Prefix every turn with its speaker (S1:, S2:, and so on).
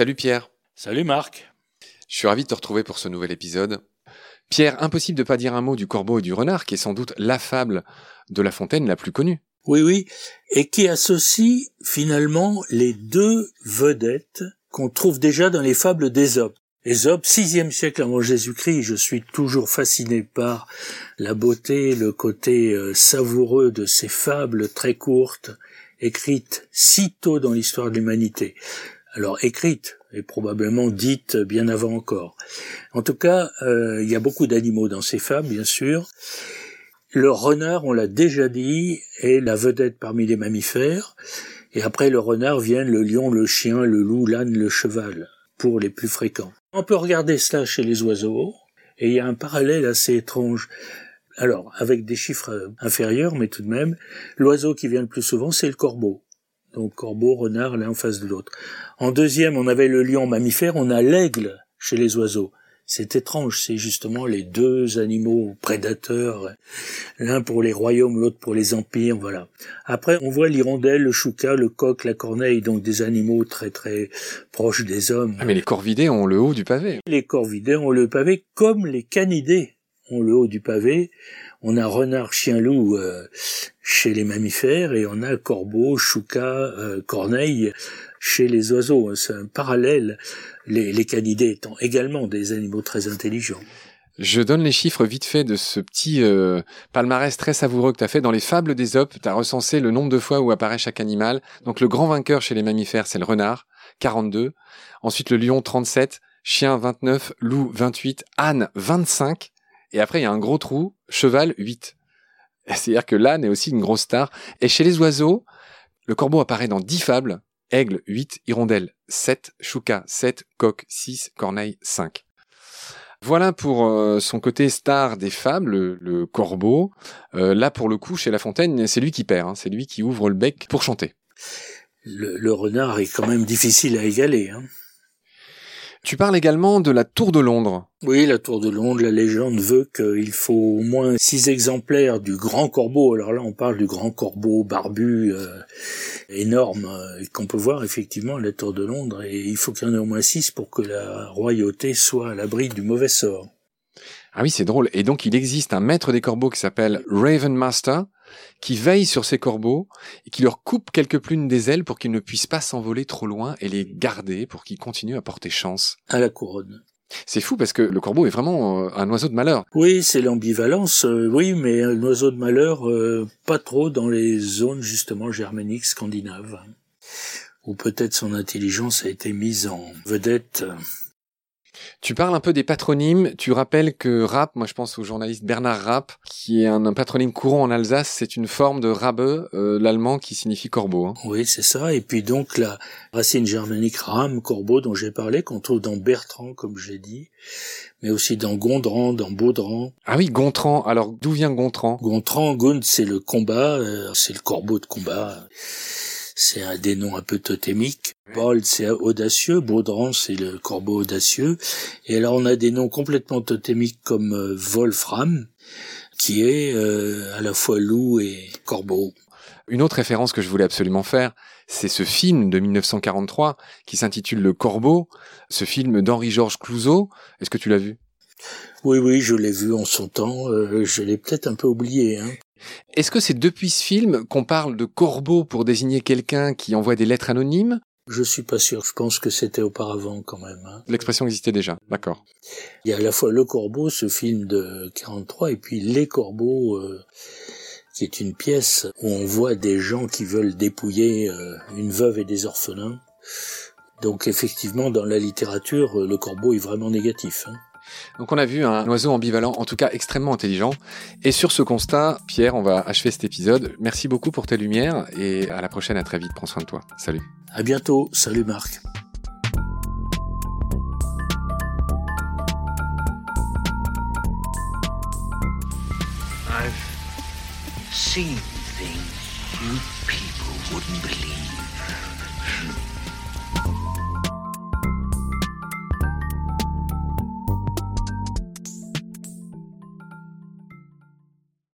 S1: Salut Pierre.
S2: Salut Marc.
S1: Je suis ravi de te retrouver pour ce nouvel épisode. Pierre, impossible de pas dire un mot du corbeau et du renard, qui est sans doute la fable de La Fontaine la plus connue.
S2: Oui, oui, et qui associe finalement les deux vedettes qu'on trouve déjà dans les fables d'Ésope. Ésope, sixième siècle avant Jésus-Christ, je suis toujours fasciné par la beauté, le côté euh, savoureux de ces fables très courtes, écrites si tôt dans l'histoire de l'humanité. Alors écrites, et probablement dites bien avant encore. En tout cas, euh, il y a beaucoup d'animaux dans ces fables, bien sûr. Le renard, on l'a déjà dit, est la vedette parmi les mammifères. Et après le renard viennent le lion, le chien, le loup, l'âne, le cheval, pour les plus fréquents. On peut regarder cela chez les oiseaux, et il y a un parallèle assez étrange. Alors, avec des chiffres inférieurs, mais tout de même, l'oiseau qui vient le plus souvent, c'est le corbeau. Donc corbeau, renard, l'un en face de l'autre. En deuxième, on avait le lion mammifère, on a l'aigle chez les oiseaux. C'est étrange, c'est justement les deux animaux prédateurs, l'un pour les royaumes, l'autre pour les empires, voilà. Après, on voit l'hirondelle, le chouca, le coq, la corneille, donc des animaux très très proches des hommes.
S1: Ah, mais les corvidés ont le haut du pavé.
S2: Les corvidés ont le pavé comme les canidés ont le haut du pavé. On a renard, chien, loup euh, chez les mammifères et on a corbeau, chouca, euh, corneille chez les oiseaux. C'est un parallèle les, canidés étant également des animaux très intelligents.
S1: Je donne les chiffres vite fait de ce petit euh, palmarès très savoureux que tu as fait dans les fables d'Ésope. Tu as recensé le nombre de fois où apparaît chaque animal. Donc le grand vainqueur chez les mammifères, c'est le renard, 42. Ensuite le lion, 37. Chien, 29. Loup, 28. Âne, 25. Et après, il y a un gros trou. Cheval, 8. C'est-à-dire que l'âne est aussi une grosse star. Et chez les oiseaux, le corbeau apparaît dans 10 fables. Aigle 8, hirondelle 7, chouca 7, coq 6, corneille 5. Voilà pour euh, son côté star des fables, le, corbeau. Euh, là, pour le coup, chez La Fontaine, c'est lui qui perd, hein. c'est lui qui ouvre le bec pour chanter.
S2: Le, renard est quand même difficile à égaler. Hein.
S1: Tu parles également de la Tour de Londres.
S2: Oui, la Tour de Londres, la légende veut qu'il faut au moins six exemplaires du grand corbeau. Alors là, on parle du grand corbeau barbu, euh, énorme, euh, qu'on peut voir effectivement à la Tour de Londres. Et il faut qu'il y en ait au moins six pour que la royauté soit à l'abri du mauvais sort.
S1: Ah oui, c'est drôle. Et donc, il existe un maître des corbeaux qui s'appelle Raven Master, qui veille sur ces corbeaux et qui leur coupe quelques plumes des ailes pour qu'ils ne puissent pas s'envoler trop loin et les garder pour qu'ils continuent à porter chance.
S2: À la couronne.
S1: C'est fou parce que le corbeau est vraiment euh, un oiseau de malheur.
S2: Oui, c'est l'ambivalence, euh, oui, mais un oiseau de malheur, euh, pas trop dans les zones justement germaniques, scandinaves, où peut-être son intelligence a été mise en vedette
S1: tu parles un peu des patronymes. Tu rappelles que Rapp, moi je pense au journaliste Bernard Rapp, qui est un, patronyme courant en Alsace, c'est une forme de Rabe, euh, l'allemand qui signifie corbeau. Hein.
S2: Oui, c'est ça. Et puis donc la racine germanique Ram, corbeau, dont j'ai parlé, qu'on trouve dans Bertrand, comme j'ai dit, mais aussi dans Gondran, dans Baudran.
S1: Ah oui, Gontran. Alors d'où vient Gontran?
S2: Gontran, Gund, c'est le combat, euh, c'est le corbeau de combat c'est un des noms un peu totémiques. Paul, c'est audacieux. Baudran, c'est le corbeau audacieux. Et alors, on a des noms complètement totémiques comme euh, Wolfram, qui est euh, à la fois loup et corbeau.
S1: Une autre référence que je voulais absolument faire, c'est ce film de 1943 qui s'intitule Le Corbeau, ce film d'Henri-Georges Clouzot. Est-ce que tu l'as vu?
S2: Oui, oui, je l'ai vu en son temps. Euh, je l'ai peut-être un peu oublié. Hein.
S1: Est-ce que c'est depuis ce film qu'on parle de corbeau pour désigner quelqu'un qui envoie des lettres anonymes?
S2: Je suis pas sûr. Je pense que c'était auparavant quand même. Hein.
S1: L'expression existait déjà. D'accord.
S2: Il y a à la fois Le Corbeau, ce film de 43, et puis Les Corbeaux, euh, qui est une pièce où on voit des gens qui veulent dépouiller euh, une veuve et des orphelins. Donc effectivement, dans la littérature, Le Corbeau est vraiment négatif. Hein.
S1: Donc on a vu un oiseau ambivalent, en tout cas extrêmement intelligent. Et sur ce constat, Pierre, on va achever cet épisode. Merci beaucoup pour tes lumières et à la prochaine, à très vite. Prends soin de toi. Salut.
S2: À bientôt. Salut Marc.
S3: seen things you people wouldn't believe.